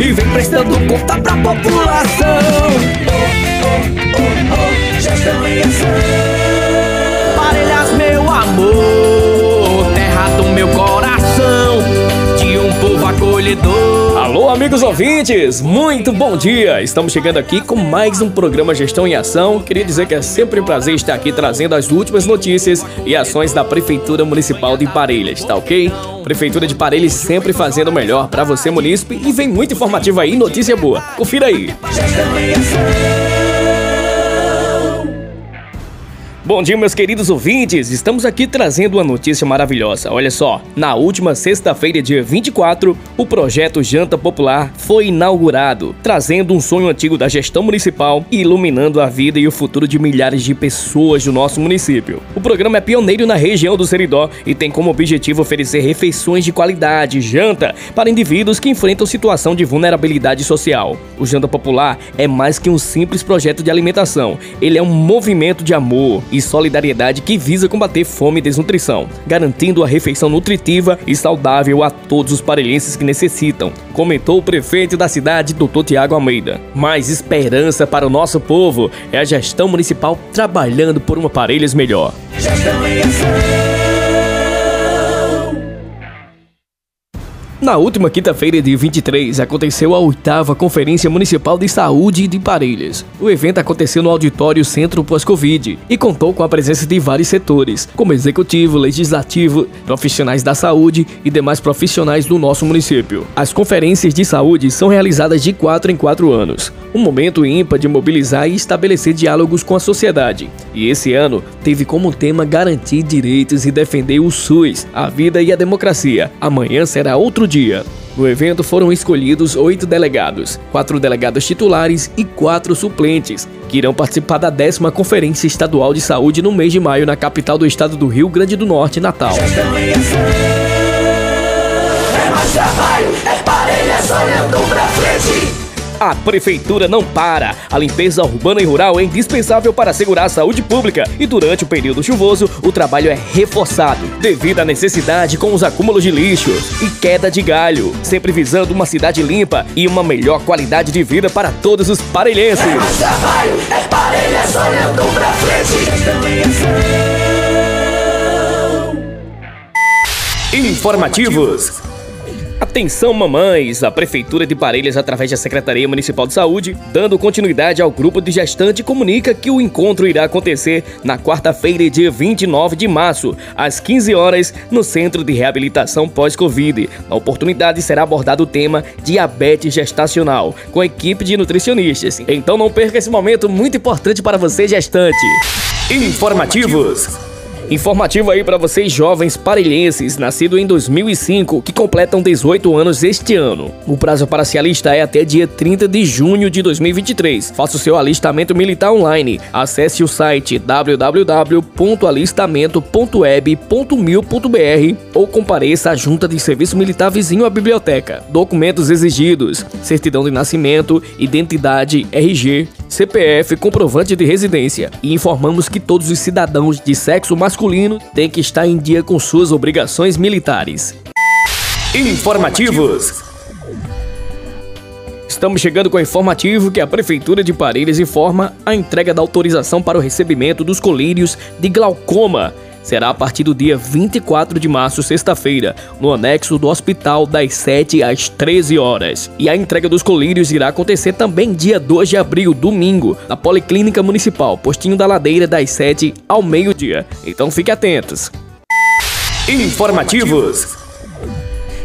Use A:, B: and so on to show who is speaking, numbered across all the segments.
A: E vem prestando conta pra população gestão em ação.
B: Amigos ouvintes, muito bom dia! Estamos chegando aqui com mais um programa Gestão em Ação. Queria dizer que é sempre um prazer estar aqui trazendo as últimas notícias e ações da Prefeitura Municipal de Parelhas, tá ok? Prefeitura de Parelhas sempre fazendo o melhor para você, munícipe, e vem muito informativo aí, notícia boa. Confira aí. Gestão em Ação. Bom dia, meus queridos ouvintes. Estamos aqui trazendo uma notícia maravilhosa. Olha só, na última sexta-feira, dia 24, o projeto Janta Popular foi inaugurado, trazendo um sonho antigo da gestão municipal e iluminando a vida e o futuro de milhares de pessoas do nosso município. O programa é pioneiro na região do Seridó e tem como objetivo oferecer refeições de qualidade, janta, para indivíduos que enfrentam situação de vulnerabilidade social. O Janta Popular é mais que um simples projeto de alimentação. Ele é um movimento de amor e solidariedade que visa combater fome e desnutrição, garantindo a refeição nutritiva e saudável a todos os parelhenses que necessitam, comentou o prefeito da cidade, Dr. Tiago Almeida. Mais esperança para o nosso povo é a gestão municipal trabalhando por uma Parelhas melhor. Gestão em ação. Na última quinta-feira, dia 23, aconteceu a oitava Conferência Municipal de Saúde de Parelhas. O evento aconteceu no auditório Centro Pós-Covid e contou com a presença de vários setores, como executivo, legislativo, profissionais da saúde e demais profissionais do nosso município. As conferências de saúde são realizadas de 4 em 4 anos, um momento ímpar de mobilizar e estabelecer diálogos com a sociedade. E esse ano teve como tema garantir direitos e defender o SUS, a vida e a democracia. Amanhã será outro dia. No evento foram escolhidos oito delegados, quatro delegados titulares e quatro suplentes, que irão participar da décima Conferência Estadual de Saúde no mês de maio na capital do estado do Rio Grande do Norte, Natal. É mais trabalho, é parelha, sonhando pra frente. A prefeitura não para. A limpeza urbana e rural é indispensável para assegurar a saúde pública e durante o período chuvoso o trabalho é reforçado devido à necessidade com os acúmulos de lixos e queda de galho, sempre visando uma cidade limpa e uma melhor qualidade de vida para todos os parelhenses. É mais trabalho, é parelha, sonhando pra frente. Informativos Atenção mamães! A Prefeitura de Parelhas, através da Secretaria Municipal de Saúde, dando continuidade ao grupo de gestante, comunica que o encontro irá acontecer na quarta-feira, dia 29 de março, às 15 horas, no Centro de Reabilitação Pós-Covid. Na oportunidade será abordado o tema diabetes gestacional, com a equipe de nutricionistas. Então não perca esse momento muito importante para você, gestante. Informativos. Informativo aí para vocês jovens parelhenses, nascidos em 2005, que completam 18 anos este ano. O prazo para se alistar é até dia 30 de junho de 2023. Faça o seu alistamento militar online. Acesse o site www.alistamento.web.mil.br ou compareça à Junta de Serviço Militar vizinho à biblioteca. Documentos exigidos: certidão de nascimento, identidade, RG, CPF, comprovante de residência. E informamos que todos os cidadãos de sexo masculino têm que estar em dia com suas obrigações militares. Informativos. Estamos chegando com o informativo que a Prefeitura de Parelhas informa a entrega da autorização para o recebimento dos colírios de glaucoma será a partir do dia 24 de março, sexta-feira, no anexo do hospital, das 7 às 13 horas. E a entrega dos colírios irá acontecer também dia 2 de abril, domingo, na Policlínica Municipal, Postinho da Ladeira, das 7 ao meio-dia. Então fique atentos. Informativos.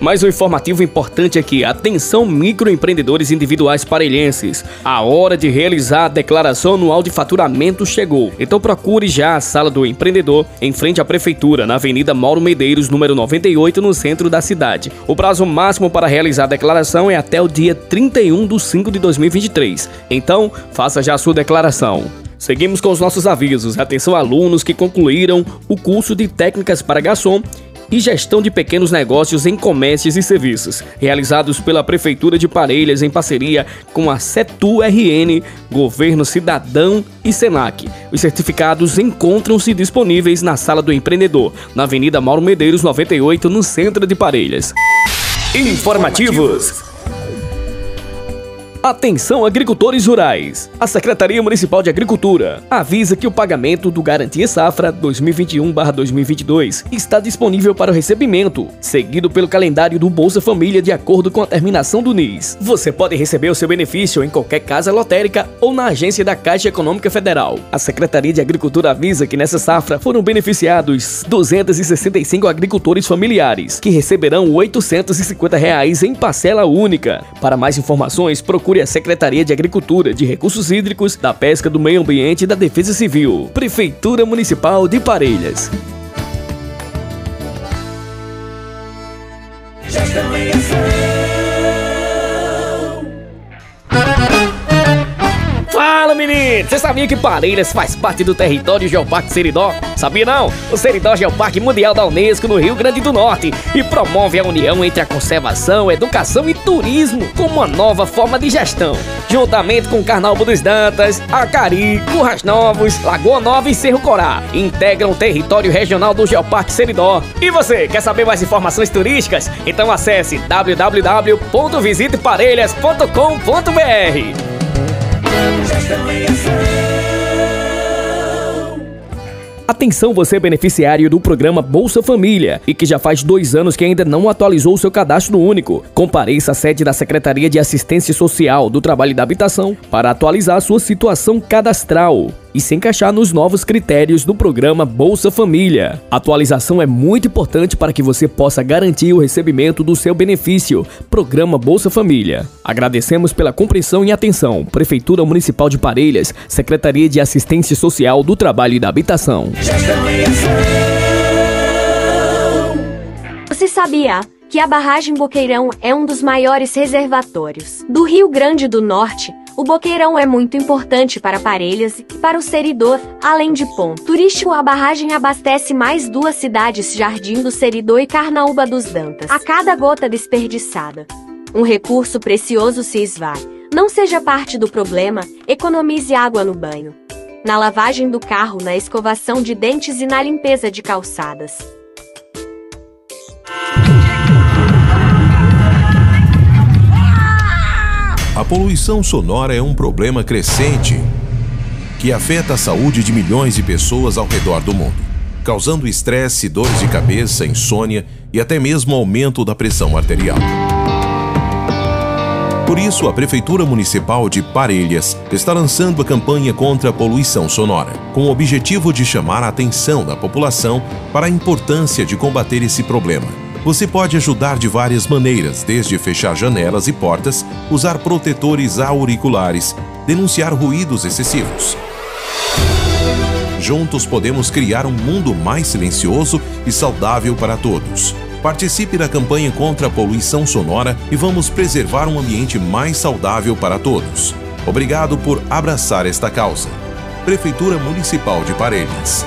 B: Mas o informativo importante aqui, atenção microempreendedores individuais parelhenses. A hora de realizar a declaração anual de faturamento chegou. Então procure já a sala do empreendedor em frente à prefeitura, na Avenida Mauro Medeiros, número 98, no centro da cidade. O prazo máximo para realizar a declaração é até o dia 31 de 5 de 2023. Então, faça já a sua declaração. Seguimos com os nossos avisos. Atenção alunos que concluíram o curso de técnicas para garçom e gestão de pequenos negócios em comércios e serviços, realizados pela Prefeitura de Parelhas em parceria com a CETU-RN, Governo Cidadão e Senac. Os certificados encontram-se disponíveis na Sala do Empreendedor, na Avenida Mauro Medeiros 98, no centro de Parelhas. Informativos. Atenção agricultores rurais. A Secretaria Municipal de Agricultura avisa que o pagamento do Garantia Safra 2021/2022 está disponível para o recebimento, seguido pelo calendário do Bolsa Família de acordo com a terminação do NIS. Você pode receber o seu benefício em qualquer casa lotérica ou na agência da Caixa Econômica Federal. A Secretaria de Agricultura avisa que nessa safra foram beneficiados 265 agricultores familiares, que receberão 850 reais em parcela única. Para mais informações, procure procure a Secretaria de Agricultura, de Recursos Hídricos, da Pesca, do Meio Ambiente e da Defesa Civil. Prefeitura Municipal de Parelhas. Menino! Você sabia que Parelhas faz parte do território Geoparque Seridó? Sabia não? O Seridó Geoparque Mundial da Unesco no Rio Grande do Norte e promove a união entre a conservação, educação e turismo como uma nova forma de gestão. Juntamente com Carnaúba dos Dantas, Acari, Curras Novos, Lagoa Nova e Cerro Corá, integram o território regional do Geoparque Seridó. E você, quer saber mais informações turísticas? Então acesse www.visiteparelhas.com.br. Atenção você beneficiário do programa Bolsa Família e que já faz dois anos que ainda não atualizou o seu cadastro único. Compareça à sede da Secretaria de Assistência Social do Trabalho e da Habitação para atualizar sua situação cadastral e se encaixar nos novos critérios do programa Bolsa Família. A atualização é muito importante para que você possa garantir o recebimento do seu benefício. Programa Bolsa Família. Agradecemos pela compreensão e atenção. Prefeitura Municipal de Parelhas, Secretaria de Assistência Social do Trabalho e da Habitação.
C: Você sabia? que a barragem Boqueirão é um dos maiores reservatórios do Rio Grande do Norte, o Boqueirão é muito importante para Parelhas e para o Seridor, além de ponto turístico. A barragem abastece mais duas cidades, Jardim do Seridor e Carnaúba dos Dantas. A cada gota desperdiçada, um recurso precioso se esvai. Não seja parte do problema, economize água no banho, na lavagem do carro, na escovação de dentes e na limpeza de calçadas.
D: Poluição sonora é um problema crescente que afeta a saúde de milhões de pessoas ao redor do mundo, causando estresse, dores de cabeça, insônia e até mesmo aumento da pressão arterial. Por isso, a Prefeitura Municipal de Parelhas está lançando a campanha contra a poluição sonora, com o objetivo de chamar a atenção da população para a importância de combater esse problema você pode ajudar de várias maneiras, desde fechar janelas e portas, usar protetores auriculares, denunciar ruídos excessivos. Juntos podemos criar um mundo mais silencioso e saudável para todos. Participe da campanha contra a poluição sonora e vamos preservar um ambiente mais saudável para todos. Obrigado por abraçar esta causa. Prefeitura Municipal de Parelhas.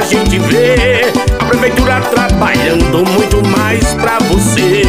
A: A gente vê. A prefeitura trabalhando muito mais pra você.